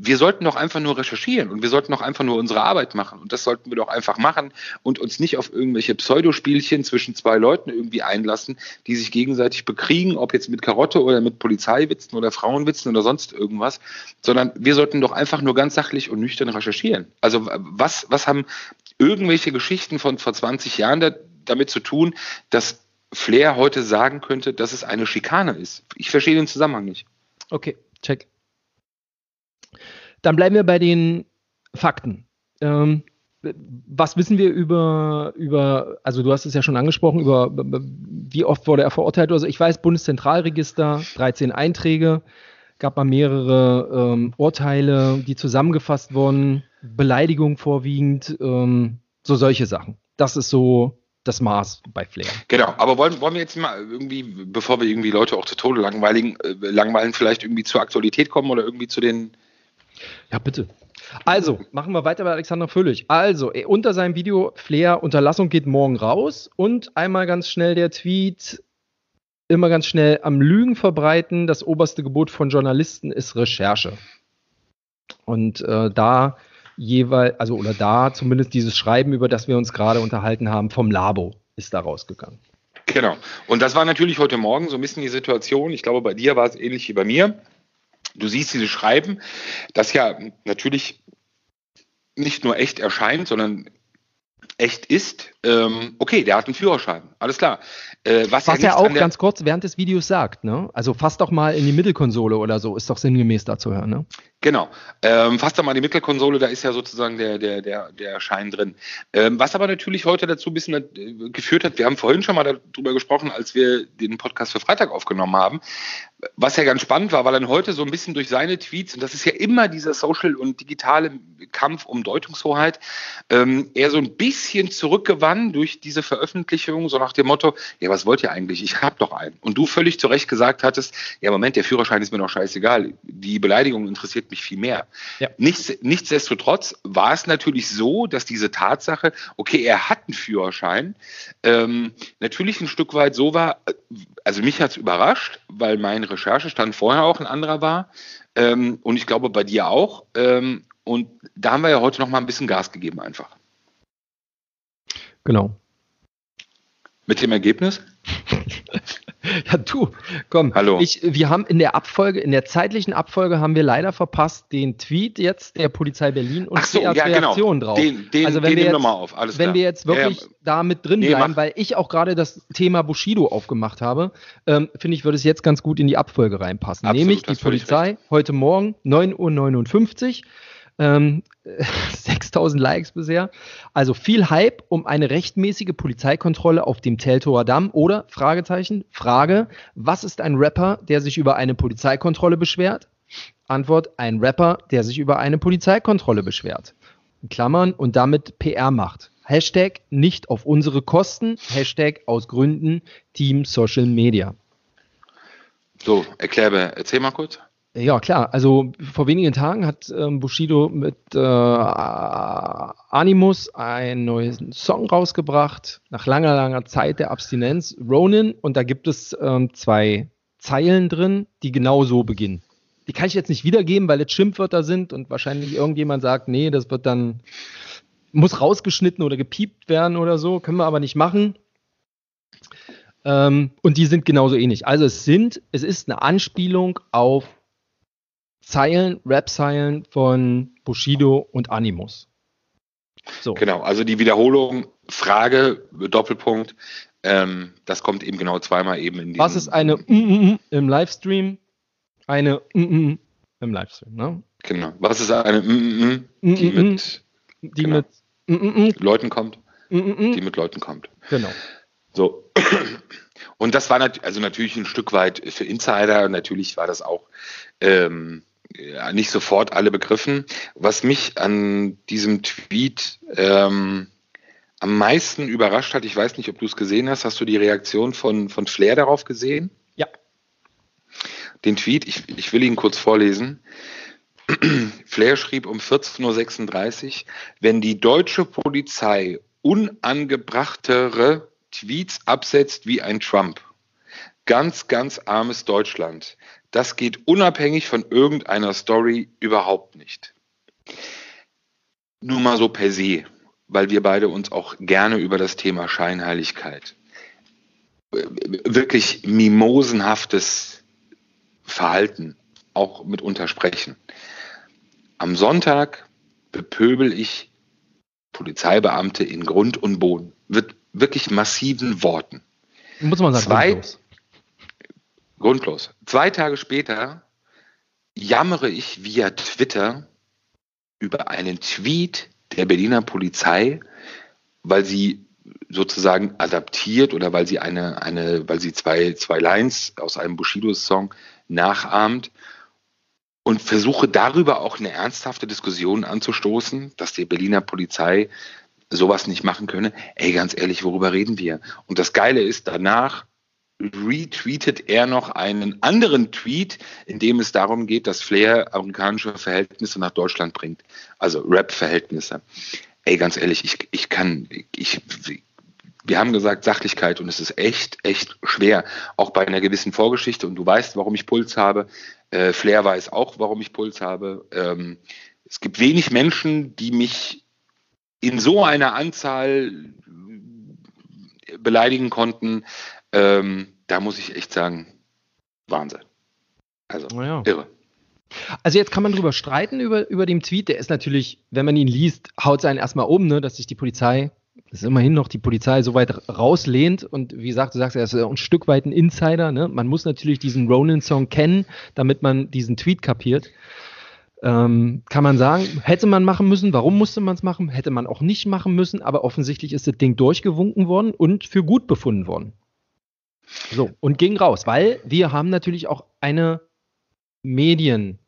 wir sollten doch einfach nur recherchieren und wir sollten doch einfach nur unsere Arbeit machen. Und das sollten wir doch einfach machen und uns nicht auf irgendwelche Pseudospielchen zwischen zwei Leuten irgendwie einlassen, die sich gegenseitig bekriegen, ob jetzt mit Karotte oder mit Polizeiwitzen oder Frauenwitzen oder sonst irgendwas, sondern wir sollten doch einfach nur ganz sachlich und nüchtern recherchieren. Also was, was haben irgendwelche Geschichten von vor 20 Jahren da, damit zu tun, dass Flair heute sagen könnte, dass es eine Schikane ist? Ich verstehe den Zusammenhang nicht. Okay, check. Dann bleiben wir bei den Fakten. Ähm, was wissen wir über, über, also du hast es ja schon angesprochen, über wie oft wurde er verurteilt? Also ich weiß, Bundeszentralregister, 13 Einträge, gab mal mehrere ähm, Urteile, die zusammengefasst wurden, Beleidigung vorwiegend, ähm, so solche Sachen. Das ist so das Maß bei Flair. Genau, aber wollen, wollen wir jetzt mal irgendwie, bevor wir irgendwie Leute auch zu Tode langweiligen, äh, langweilen, vielleicht irgendwie zur Aktualität kommen oder irgendwie zu den ja, bitte. Also, machen wir weiter bei Alexander Völlig. Also, äh, unter seinem Video Flair Unterlassung geht morgen raus und einmal ganz schnell der Tweet, immer ganz schnell am Lügen verbreiten. Das oberste Gebot von Journalisten ist Recherche. Und äh, da jeweils, also oder da zumindest dieses Schreiben, über das wir uns gerade unterhalten haben, vom Labo ist da rausgegangen. Genau. Und das war natürlich heute Morgen so ein bisschen die Situation. Ich glaube, bei dir war es ähnlich wie bei mir. Du siehst dieses Schreiben, das ja natürlich nicht nur echt erscheint, sondern echt ist. Ähm, okay, der hat einen Führerschein, alles klar. Äh, was, was er, auch ganz kurz während des Videos sagt, ne? Also fass doch mal in die Mittelkonsole oder so, ist doch sinngemäß da zu hören, ne? Genau. Ähm, fass doch mal in die Mittelkonsole, da ist ja sozusagen der, der, der, der Schein drin. Ähm, was aber natürlich heute dazu ein bisschen äh, geführt hat, wir haben vorhin schon mal darüber gesprochen, als wir den Podcast für Freitag aufgenommen haben, was ja ganz spannend war, weil dann heute so ein bisschen durch seine Tweets, und das ist ja immer dieser Social- und digitale Kampf um Deutungshoheit, ähm, er so ein bisschen zurückgewann durch diese Veröffentlichung, so nach dem Motto, ja, was wollt ihr eigentlich? Ich hab doch einen. Und du völlig zu Recht gesagt hattest, ja, Moment, der Führerschein ist mir doch scheißegal. Die Beleidigung interessiert mich viel mehr. Ja. Nichts, nichtsdestotrotz war es natürlich so, dass diese Tatsache, okay, er hat einen Führerschein, ähm, natürlich ein Stück weit so war, also mich hat es überrascht, weil mein Recherchestand vorher auch ein anderer war. Ähm, und ich glaube bei dir auch. Ähm, und da haben wir ja heute noch mal ein bisschen Gas gegeben einfach. Genau. Mit dem Ergebnis? ja, du, komm. Hallo. Ich, wir haben in der Abfolge, in der zeitlichen Abfolge haben wir leider verpasst den Tweet jetzt der Polizei Berlin und so, ja, genau. Reaktion genau. drauf. Den, den, also wenn den wir jetzt, mal auf. Alles wenn klar. wir jetzt wirklich ja, ja. da mit drin nee, bleiben, mach. weil ich auch gerade das Thema Bushido aufgemacht habe, ähm, finde ich, würde es jetzt ganz gut in die Abfolge reinpassen. Absolut, Nämlich die Polizei heute Morgen 9.59 Uhr ähm, 6000 Likes bisher. Also viel Hype um eine rechtmäßige Polizeikontrolle auf dem Teltower Damm oder Fragezeichen, Frage, was ist ein Rapper, der sich über eine Polizeikontrolle beschwert? Antwort, ein Rapper, der sich über eine Polizeikontrolle beschwert. In Klammern und damit PR macht. Hashtag nicht auf unsere Kosten, Hashtag aus Gründen Team Social Media. So, erkläre, erzähl mal kurz. Ja, klar. Also vor wenigen Tagen hat ähm, Bushido mit äh, Animus einen neuen Song rausgebracht, nach langer, langer Zeit der Abstinenz, Ronin. Und da gibt es ähm, zwei Zeilen drin, die genau so beginnen. Die kann ich jetzt nicht wiedergeben, weil es Schimpfwörter sind und wahrscheinlich irgendjemand sagt, nee, das wird dann, muss rausgeschnitten oder gepiept werden oder so. Können wir aber nicht machen. Ähm, und die sind genauso ähnlich. Also es sind, es ist eine Anspielung auf Zeilen, Rap-Zeilen von Bushido und Animus. So. Genau, also die Wiederholung, Frage, Doppelpunkt, ähm, das kommt eben genau zweimal eben in die. Was ist eine mm, mm, mm im Livestream? Eine mm, mm, mm im Livestream, ne? Genau. Was ist eine die mit, die genau, mit Leuten kommt? Die mit Leuten kommt. Genau. So. Und das war nat also natürlich ein Stück weit für Insider. Natürlich war das auch ähm, ja, nicht sofort alle begriffen. Was mich an diesem Tweet ähm, am meisten überrascht hat, ich weiß nicht, ob du es gesehen hast, hast du die Reaktion von, von Flair darauf gesehen? Ja. Den Tweet, ich, ich will ihn kurz vorlesen. Flair schrieb um 14.36 Uhr, wenn die deutsche Polizei unangebrachtere Tweets absetzt wie ein Trump, ganz, ganz armes Deutschland. Das geht unabhängig von irgendeiner Story überhaupt nicht. Nur mal so per se, weil wir beide uns auch gerne über das Thema Scheinheiligkeit, äh, wirklich mimosenhaftes Verhalten auch mitunter sprechen. Am Sonntag bepöbel ich Polizeibeamte in Grund und Boden. Wird wirklich massiven Worten. Muss man sagen, Zwei, grundlos. Zwei Tage später jammere ich via Twitter über einen Tweet der Berliner Polizei, weil sie sozusagen adaptiert oder weil sie eine, eine, weil sie zwei, zwei Lines aus einem Bushido-Song nachahmt und versuche darüber auch eine ernsthafte Diskussion anzustoßen, dass die Berliner Polizei sowas nicht machen könne. Ey, ganz ehrlich, worüber reden wir? Und das Geile ist, danach retweetet er noch einen anderen Tweet, in dem es darum geht, dass Flair amerikanische Verhältnisse nach Deutschland bringt. Also Rap-Verhältnisse. Ey, ganz ehrlich, ich, ich kann, ich, wir haben gesagt Sachlichkeit und es ist echt, echt schwer, auch bei einer gewissen Vorgeschichte. Und du weißt, warum ich Puls habe. Äh, Flair weiß auch, warum ich Puls habe. Ähm, es gibt wenig Menschen, die mich in so einer Anzahl beleidigen konnten. Ähm, da muss ich echt sagen, Wahnsinn. Also, ja. irre. Also jetzt kann man drüber streiten über, über den Tweet. Der ist natürlich, wenn man ihn liest, haut es einen erstmal um, ne, dass sich die Polizei dass immerhin noch die Polizei so weit rauslehnt und wie gesagt, du sagst, er ist ein Stück weit ein Insider. Ne? Man muss natürlich diesen Ronin-Song kennen, damit man diesen Tweet kapiert. Ähm, kann man sagen, hätte man machen müssen, warum musste man es machen, hätte man auch nicht machen müssen, aber offensichtlich ist das Ding durchgewunken worden und für gut befunden worden. So, und ging raus, weil wir haben natürlich auch eine Medien-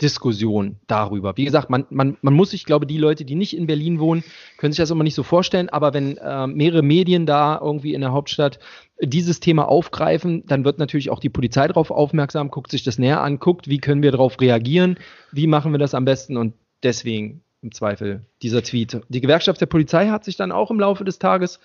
Diskussion darüber. Wie gesagt, man, man, man muss sich, glaube die Leute, die nicht in Berlin wohnen, können sich das immer nicht so vorstellen, aber wenn äh, mehrere Medien da irgendwie in der Hauptstadt dieses Thema aufgreifen, dann wird natürlich auch die Polizei darauf aufmerksam, guckt sich das näher an, guckt, wie können wir darauf reagieren, wie machen wir das am besten und deswegen im Zweifel dieser Tweet. Die Gewerkschaft der Polizei hat sich dann auch im Laufe des Tages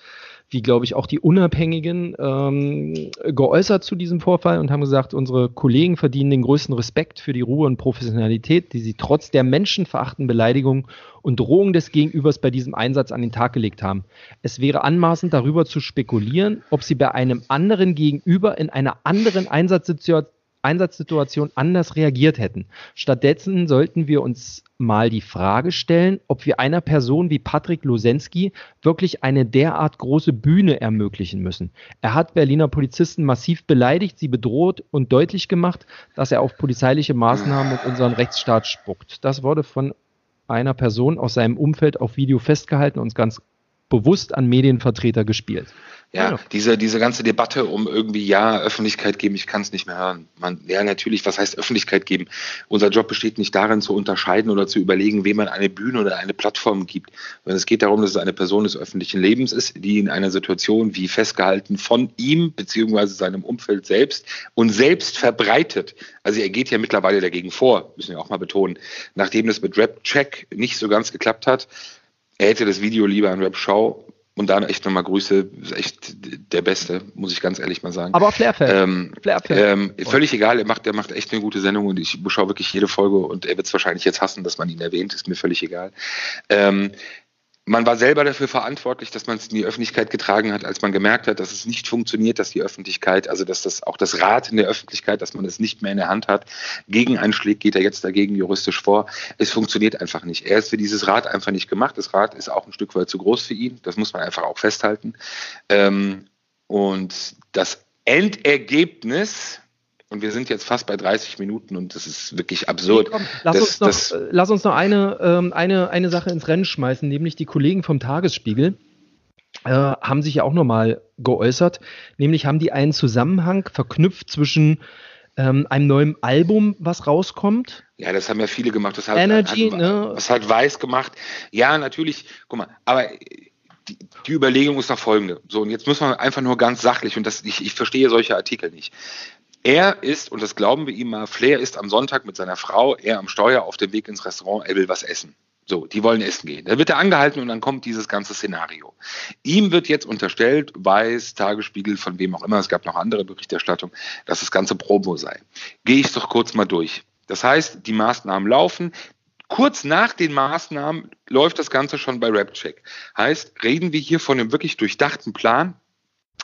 wie glaube ich auch die Unabhängigen ähm, geäußert zu diesem Vorfall und haben gesagt, unsere Kollegen verdienen den größten Respekt für die Ruhe und Professionalität, die sie trotz der menschenverachtenden Beleidigung und Drohung des Gegenübers bei diesem Einsatz an den Tag gelegt haben. Es wäre anmaßend darüber zu spekulieren, ob sie bei einem anderen Gegenüber in einer anderen Einsatzsituation Einsatzsituation anders reagiert hätten. Stattdessen sollten wir uns mal die Frage stellen, ob wir einer Person wie Patrick Losensky wirklich eine derart große Bühne ermöglichen müssen. Er hat Berliner Polizisten massiv beleidigt, sie bedroht und deutlich gemacht, dass er auf polizeiliche Maßnahmen und unseren Rechtsstaat spuckt. Das wurde von einer Person aus seinem Umfeld auf Video festgehalten und ganz bewusst an Medienvertreter gespielt. Ja, ja, Diese, diese ganze Debatte um irgendwie, ja, Öffentlichkeit geben, ich kann es nicht mehr hören. Man, ja, natürlich, was heißt Öffentlichkeit geben? Unser Job besteht nicht darin, zu unterscheiden oder zu überlegen, wem man eine Bühne oder eine Plattform gibt. Sondern es geht darum, dass es eine Person des öffentlichen Lebens ist, die in einer Situation wie festgehalten von ihm beziehungsweise seinem Umfeld selbst und selbst verbreitet. Also er geht ja mittlerweile dagegen vor, müssen wir auch mal betonen. Nachdem das mit Rap Check nicht so ganz geklappt hat, er hätte das Video lieber an Rap Show und dann echt nochmal Grüße, ist echt der Beste, muss ich ganz ehrlich mal sagen. Aber Flair-Fan. Ähm, Flair ähm, völlig egal, er macht, er macht echt eine gute Sendung und ich schaue wirklich jede Folge und er wird es wahrscheinlich jetzt hassen, dass man ihn erwähnt, ist mir völlig egal. Ähm, man war selber dafür verantwortlich, dass man es in die Öffentlichkeit getragen hat, als man gemerkt hat, dass es nicht funktioniert, dass die Öffentlichkeit, also dass das auch das Rat in der Öffentlichkeit, dass man es nicht mehr in der Hand hat, gegen einschlägt, geht er jetzt dagegen juristisch vor. Es funktioniert einfach nicht. Er ist für dieses Rat einfach nicht gemacht. Das Rat ist auch ein Stück weit zu groß für ihn. Das muss man einfach auch festhalten. Ähm, und das Endergebnis und wir sind jetzt fast bei 30 Minuten und das ist wirklich absurd. Komm, lass, das, uns noch, das, äh, lass, uns noch, eine, ähm, eine, eine Sache ins Rennen schmeißen, nämlich die Kollegen vom Tagesspiegel. Äh, haben sich ja auch nochmal geäußert, nämlich haben die einen Zusammenhang verknüpft zwischen ähm, einem neuen Album, was rauskommt. Ja, das haben ja viele gemacht. Das hat, Energy, hat, ne? Was hat Weiß gemacht? Ja, natürlich. Guck mal, aber die, die, Überlegung ist noch folgende. So, und jetzt muss man einfach nur ganz sachlich, und das, ich, ich verstehe solche Artikel nicht. Er ist, und das glauben wir ihm mal, Flair ist am Sonntag mit seiner Frau, er am Steuer auf dem Weg ins Restaurant, er will was essen. So, die wollen essen gehen. Da wird er angehalten und dann kommt dieses ganze Szenario. Ihm wird jetzt unterstellt, weiß, Tagesspiegel, von wem auch immer, es gab noch andere Berichterstattung, dass das ganze Promo sei. Gehe ich doch kurz mal durch. Das heißt, die Maßnahmen laufen. Kurz nach den Maßnahmen läuft das Ganze schon bei RapCheck. Heißt, reden wir hier von einem wirklich durchdachten Plan?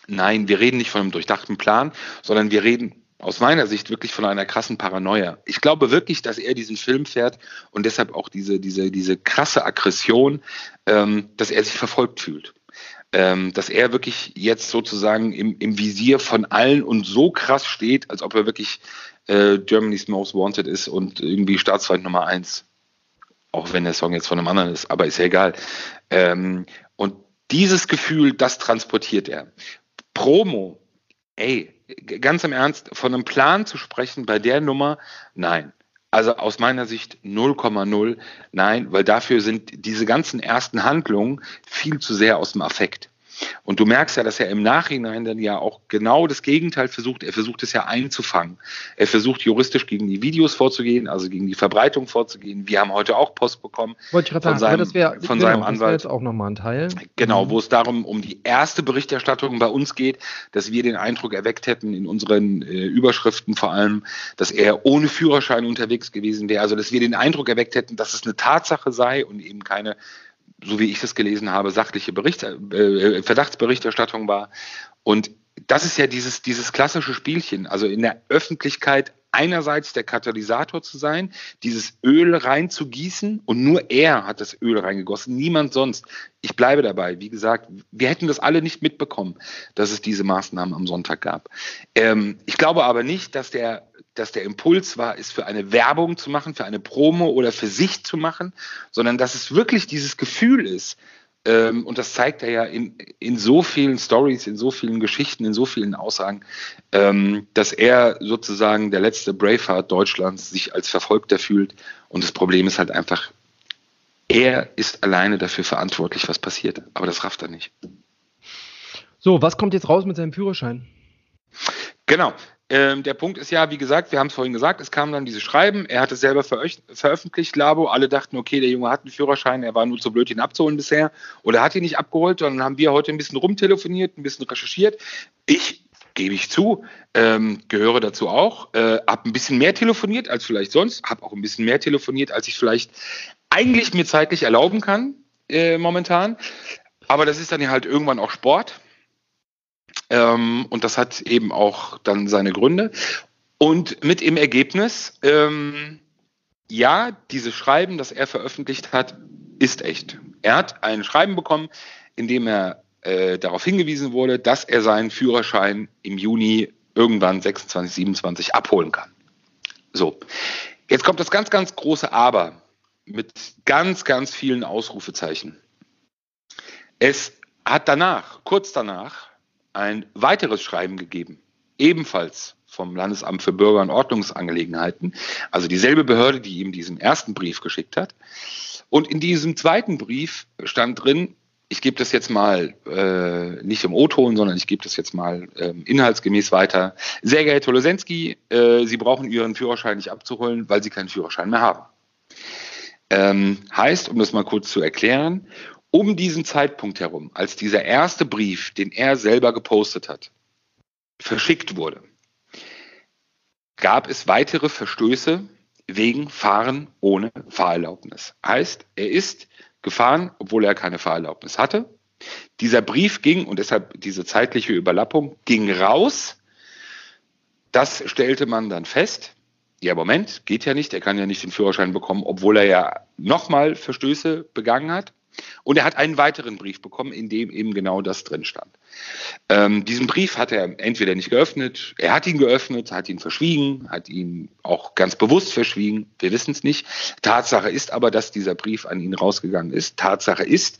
Nein, wir reden nicht von einem durchdachten Plan, sondern wir reden aus meiner Sicht wirklich von einer krassen Paranoia. Ich glaube wirklich, dass er diesen Film fährt und deshalb auch diese, diese, diese krasse Aggression, ähm, dass er sich verfolgt fühlt. Ähm, dass er wirklich jetzt sozusagen im, im Visier von allen und so krass steht, als ob er wirklich äh, Germany's Most Wanted ist und irgendwie Staatsfeind Nummer eins. Auch wenn der Song jetzt von einem anderen ist, aber ist ja egal. Ähm, und dieses Gefühl, das transportiert er. Promo, ey, ganz im Ernst, von einem Plan zu sprechen bei der Nummer, nein. Also aus meiner Sicht 0,0 nein, weil dafür sind diese ganzen ersten Handlungen viel zu sehr aus dem Affekt. Und du merkst ja, dass er im Nachhinein dann ja auch genau das Gegenteil versucht. Er versucht es ja einzufangen. Er versucht juristisch gegen die Videos vorzugehen, also gegen die Verbreitung vorzugehen. Wir haben heute auch Post bekommen Wollte ich von, seinem, das wär, von genau, seinem Anwalt. Das jetzt auch nochmal ein Teil. Genau, wo es darum um die erste Berichterstattung bei uns geht, dass wir den Eindruck erweckt hätten in unseren äh, Überschriften vor allem, dass er ohne Führerschein unterwegs gewesen wäre. Also dass wir den Eindruck erweckt hätten, dass es eine Tatsache sei und eben keine so wie ich das gelesen habe, sachliche Bericht, äh, Verdachtsberichterstattung war. Und das ist ja dieses, dieses klassische Spielchen, also in der Öffentlichkeit einerseits der Katalysator zu sein, dieses Öl reinzugießen und nur er hat das Öl reingegossen, niemand sonst. Ich bleibe dabei. Wie gesagt, wir hätten das alle nicht mitbekommen, dass es diese Maßnahmen am Sonntag gab. Ähm, ich glaube aber nicht, dass der dass der Impuls war, ist für eine Werbung zu machen, für eine Promo oder für sich zu machen, sondern dass es wirklich dieses Gefühl ist, ähm, und das zeigt er ja in, in so vielen Stories, in so vielen Geschichten, in so vielen Aussagen, ähm, dass er sozusagen der letzte Braveheart Deutschlands sich als Verfolgter fühlt. Und das Problem ist halt einfach, er ist alleine dafür verantwortlich, was passiert. Aber das rafft er nicht. So, was kommt jetzt raus mit seinem Führerschein? Genau. Ähm, der Punkt ist ja, wie gesagt, wir haben es vorhin gesagt, es kam dann dieses Schreiben, er hat es selber veröffentlicht, Labo, alle dachten, okay, der Junge hat einen Führerschein, er war nur zu blöd, ihn abzuholen bisher oder hat ihn nicht abgeholt, dann haben wir heute ein bisschen rumtelefoniert, ein bisschen recherchiert. Ich gebe ich zu, ähm, gehöre dazu auch, äh, habe ein bisschen mehr telefoniert als vielleicht sonst, habe auch ein bisschen mehr telefoniert, als ich vielleicht eigentlich mir zeitlich erlauben kann äh, momentan. Aber das ist dann ja halt irgendwann auch Sport. Ähm, und das hat eben auch dann seine Gründe. Und mit im Ergebnis, ähm, ja, dieses Schreiben, das er veröffentlicht hat, ist echt. Er hat ein Schreiben bekommen, in dem er äh, darauf hingewiesen wurde, dass er seinen Führerschein im Juni irgendwann 26, 27 abholen kann. So, jetzt kommt das ganz, ganz große Aber mit ganz, ganz vielen Ausrufezeichen. Es hat danach, kurz danach, ein weiteres Schreiben gegeben, ebenfalls vom Landesamt für Bürger- und Ordnungsangelegenheiten, also dieselbe Behörde, die ihm diesen ersten Brief geschickt hat. Und in diesem zweiten Brief stand drin, ich gebe das jetzt mal äh, nicht im O-Ton, sondern ich gebe das jetzt mal äh, inhaltsgemäß weiter. Sehr geehrter Losensky, äh, Sie brauchen Ihren Führerschein nicht abzuholen, weil Sie keinen Führerschein mehr haben. Ähm, heißt, um das mal kurz zu erklären, um diesen Zeitpunkt herum, als dieser erste Brief, den er selber gepostet hat, verschickt wurde, gab es weitere Verstöße wegen Fahren ohne Fahrerlaubnis. Heißt, er ist gefahren, obwohl er keine Fahrerlaubnis hatte. Dieser Brief ging, und deshalb diese zeitliche Überlappung, ging raus. Das stellte man dann fest. Ja, Moment, geht ja nicht. Er kann ja nicht den Führerschein bekommen, obwohl er ja nochmal Verstöße begangen hat. Und er hat einen weiteren Brief bekommen, in dem eben genau das drin stand. Ähm, diesen Brief hat er entweder nicht geöffnet, er hat ihn geöffnet, hat ihn verschwiegen, hat ihn auch ganz bewusst verschwiegen, wir wissen es nicht. Tatsache ist aber, dass dieser Brief an ihn rausgegangen ist. Tatsache ist,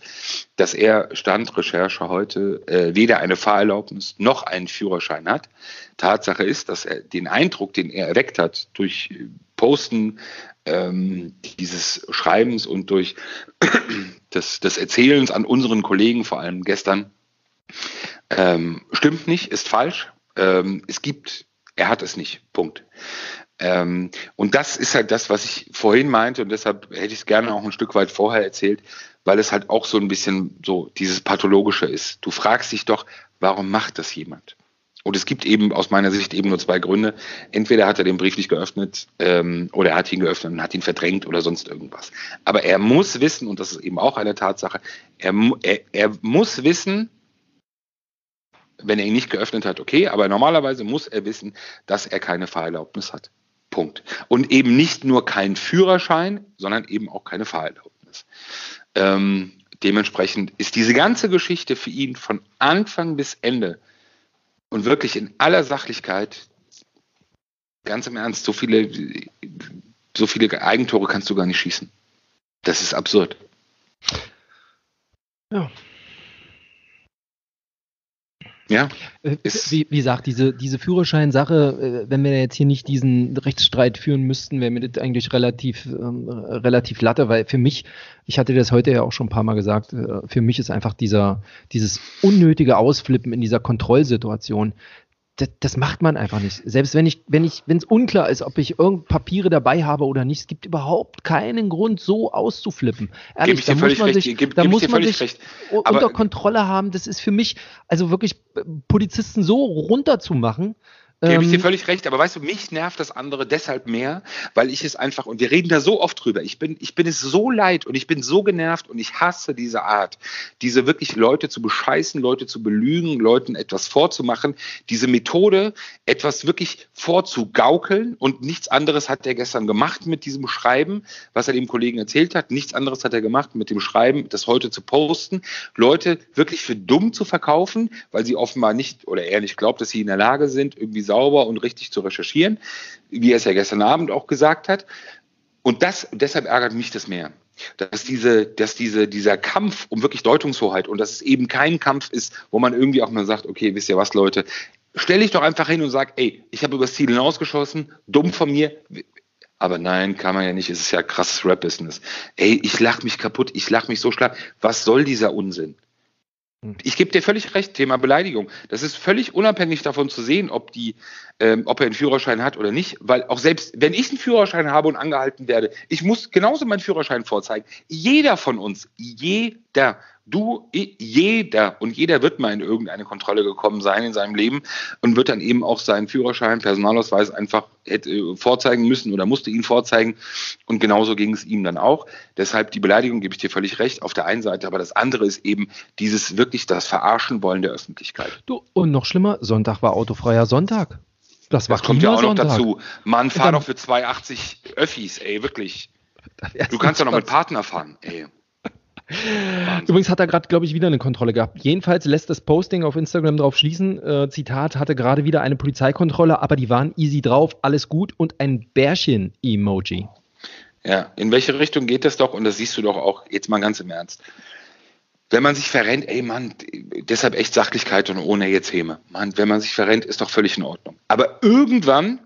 dass er Stand Recherche heute äh, weder eine Fahrerlaubnis noch einen Führerschein hat. Tatsache ist, dass er den Eindruck, den er erweckt hat durch Posten ähm, dieses Schreibens und durch des, des Erzählens an unseren Kollegen, vor allem gestern, ähm, stimmt nicht, ist falsch. Ähm, es gibt, er hat es nicht. Punkt. Ähm, und das ist halt das, was ich vorhin meinte und deshalb hätte ich es gerne auch ein Stück weit vorher erzählt, weil es halt auch so ein bisschen so dieses Pathologische ist. Du fragst dich doch, warum macht das jemand? Und es gibt eben aus meiner Sicht eben nur zwei Gründe. Entweder hat er den Brief nicht geöffnet ähm, oder er hat ihn geöffnet und hat ihn verdrängt oder sonst irgendwas. Aber er muss wissen, und das ist eben auch eine Tatsache, er, er, er muss wissen, wenn er ihn nicht geöffnet hat, okay, aber normalerweise muss er wissen, dass er keine Fahrerlaubnis hat. Punkt. Und eben nicht nur keinen Führerschein, sondern eben auch keine Fahrerlaubnis. Ähm, dementsprechend ist diese ganze Geschichte für ihn von Anfang bis Ende und wirklich in aller Sachlichkeit, ganz im Ernst, so viele, so viele Eigentore kannst du gar nicht schießen. Das ist absurd. Ja. Ja. Äh, wie, wie, gesagt, diese, diese Führerscheinsache, äh, wenn wir jetzt hier nicht diesen Rechtsstreit führen müssten, wäre mir das eigentlich relativ, ähm, relativ latte, weil für mich, ich hatte das heute ja auch schon ein paar Mal gesagt, äh, für mich ist einfach dieser, dieses unnötige Ausflippen in dieser Kontrollsituation, das, das, macht man einfach nicht. Selbst wenn ich, wenn ich, wenn es unklar ist, ob ich irgend Papiere dabei habe oder nicht, es gibt überhaupt keinen Grund, so auszuflippen. Ehrlich, ich da muss man recht. sich, geb, da muss man sich recht. unter Kontrolle haben. Das ist für mich, also wirklich äh, Polizisten so runterzumachen, Gebe ich dir ähm, völlig recht, aber weißt du, mich nervt das andere deshalb mehr, weil ich es einfach, und wir reden da so oft drüber, ich bin, ich bin es so leid und ich bin so genervt und ich hasse diese Art, diese wirklich Leute zu bescheißen, Leute zu belügen, Leuten etwas vorzumachen, diese Methode, etwas wirklich vorzugaukeln und nichts anderes hat er gestern gemacht mit diesem Schreiben, was er dem Kollegen erzählt hat, nichts anderes hat er gemacht mit dem Schreiben, das heute zu posten, Leute wirklich für dumm zu verkaufen, weil sie offenbar nicht oder er nicht glaubt, dass sie in der Lage sind, irgendwie sauber und richtig zu recherchieren, wie er es ja gestern Abend auch gesagt hat. Und das, deshalb ärgert mich das mehr. Dass diese, dass diese, dieser Kampf um wirklich Deutungshoheit und dass es eben kein Kampf ist, wo man irgendwie auch mal sagt, okay, wisst ihr was, Leute, stell dich doch einfach hin und sag, ey, ich habe übers Ziel hinausgeschossen, dumm von mir, aber nein, kann man ja nicht. Es ist ja krasses Rap-Business. Ey, ich lach mich kaputt, ich lach mich so schlag. Was soll dieser Unsinn? Hm. Ich gebe dir völlig recht, Thema Beleidigung. Das ist völlig unabhängig davon zu sehen, ob, die, ähm, ob er einen Führerschein hat oder nicht, weil auch selbst wenn ich einen Führerschein habe und angehalten werde, ich muss genauso meinen Führerschein vorzeigen. Jeder von uns, jeder Du, jeder und jeder wird mal in irgendeine Kontrolle gekommen sein in seinem Leben und wird dann eben auch seinen Führerschein, Personalausweis einfach hätte äh, vorzeigen müssen oder musste ihn vorzeigen. Und genauso ging es ihm dann auch. Deshalb die Beleidigung gebe ich dir völlig recht auf der einen Seite, aber das andere ist eben dieses wirklich das Verarschen wollen der Öffentlichkeit. Du, und noch schlimmer, Sonntag war autofreier Sonntag. Das, war das kommt ja auch noch dazu. Mann, fahr doch für 2,80 Öffis, ey, wirklich. Du kannst ja noch mit Partner fahren, ey. Übrigens hat er gerade, glaube ich, wieder eine Kontrolle gehabt. Jedenfalls lässt das Posting auf Instagram darauf schließen, äh, Zitat, hatte gerade wieder eine Polizeikontrolle, aber die waren easy drauf, alles gut und ein Bärchen-Emoji. Ja, in welche Richtung geht das doch? Und das siehst du doch auch jetzt mal ganz im Ernst. Wenn man sich verrennt, ey Mann, deshalb echt Sachlichkeit und ohne jetzt Häme. Mann, wenn man sich verrennt, ist doch völlig in Ordnung. Aber irgendwann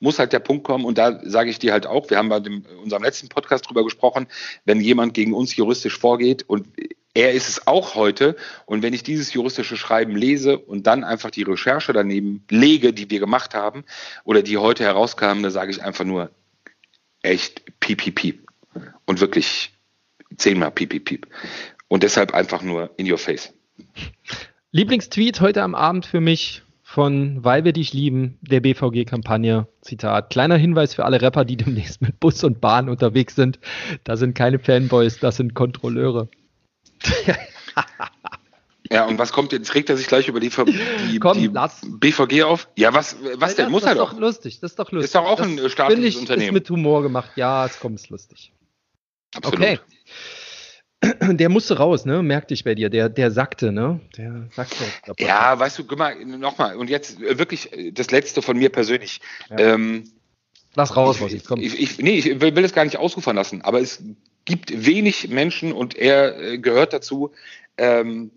muss halt der Punkt kommen, und da sage ich dir halt auch, wir haben bei dem, unserem letzten Podcast drüber gesprochen, wenn jemand gegen uns juristisch vorgeht und er ist es auch heute. Und wenn ich dieses juristische Schreiben lese und dann einfach die Recherche daneben lege, die wir gemacht haben oder die heute herauskamen, da sage ich einfach nur echt piep, piep, piep. Und wirklich zehnmal piep, piep, piep. Und deshalb einfach nur in your face. Lieblingstweet heute am Abend für mich von Weil wir dich lieben, der BVG-Kampagne. Zitat. Kleiner Hinweis für alle Rapper, die demnächst mit Bus und Bahn unterwegs sind. Da sind keine Fanboys, das sind Kontrolleure. ja, und was kommt jetzt? Regt er sich gleich über die, die, Komm, die BVG auf? Ja, was, was denn? Muss er doch. Das ist doch lustig. Das ist doch lustig. Ist doch auch das ein staatliches ich, Unternehmen. Ist mit Humor gemacht. Ja, es kommt, ist lustig. Absolut. Okay. der musste raus, ne? Merkte ich bei dir. Der, der sackte, ne? Der sackte. Ja, weißt du, guck mal, nochmal. Und jetzt äh, wirklich äh, das Letzte von mir persönlich. Ja. Ähm, Lass raus, was ich, komm. Ich, ich, nee, ich will, will es gar nicht ausrufen lassen, aber es gibt wenig Menschen und er äh, gehört dazu, ähm,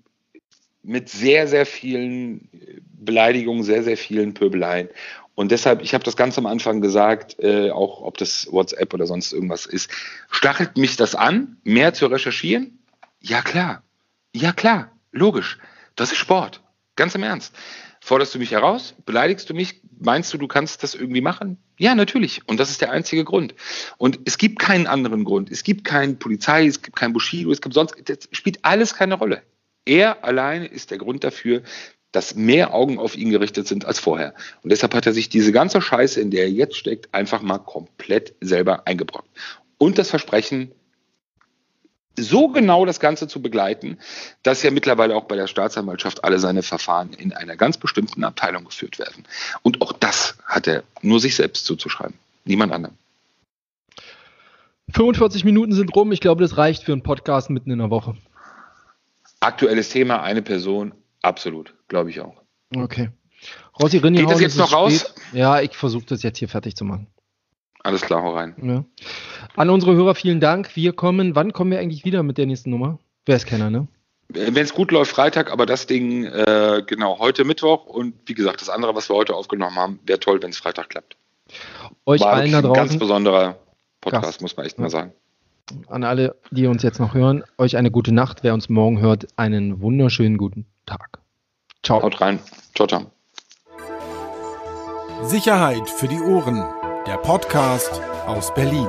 mit sehr, sehr vielen Beleidigungen, sehr, sehr vielen Pöbeleien. Und deshalb, ich habe das ganz am Anfang gesagt, äh, auch ob das WhatsApp oder sonst irgendwas ist, stachelt mich das an, mehr zu recherchieren? Ja klar, ja klar, logisch. Das ist Sport, ganz im Ernst. Forderst du mich heraus, beleidigst du mich, meinst du, du kannst das irgendwie machen? Ja, natürlich. Und das ist der einzige Grund. Und es gibt keinen anderen Grund. Es gibt keine Polizei, es gibt kein Bushido, es gibt sonst, das spielt alles keine Rolle. Er alleine ist der Grund dafür, dass mehr Augen auf ihn gerichtet sind als vorher. Und deshalb hat er sich diese ganze Scheiße, in der er jetzt steckt, einfach mal komplett selber eingebrockt. Und das Versprechen, so genau das Ganze zu begleiten, dass ja mittlerweile auch bei der Staatsanwaltschaft alle seine Verfahren in einer ganz bestimmten Abteilung geführt werden. Und auch das hat er nur sich selbst zuzuschreiben, niemand anderem. 45 Minuten sind rum. Ich glaube, das reicht für einen Podcast mitten in der Woche. Aktuelles Thema, eine Person, absolut, glaube ich auch. Okay. Rossi Rinni Geht das jetzt noch raus? Spät. Ja, ich versuche das jetzt hier fertig zu machen. Alles klar, hau rein. Ja. An unsere Hörer vielen Dank. Wir kommen, wann kommen wir eigentlich wieder mit der nächsten Nummer? Wer ist keiner, ne? Wenn es gut läuft, Freitag, aber das Ding, äh, genau, heute Mittwoch und wie gesagt, das andere, was wir heute aufgenommen haben, wäre toll, wenn es Freitag klappt. Euch War allen da draußen. Ein ganz besonderer Podcast, Gast. muss man echt mal sagen. An alle, die uns jetzt noch hören, euch eine gute Nacht. Wer uns morgen hört, einen wunderschönen guten Tag. Ciao. Haut rein. Ciao, ciao. Sicherheit für die Ohren. Der Podcast aus Berlin.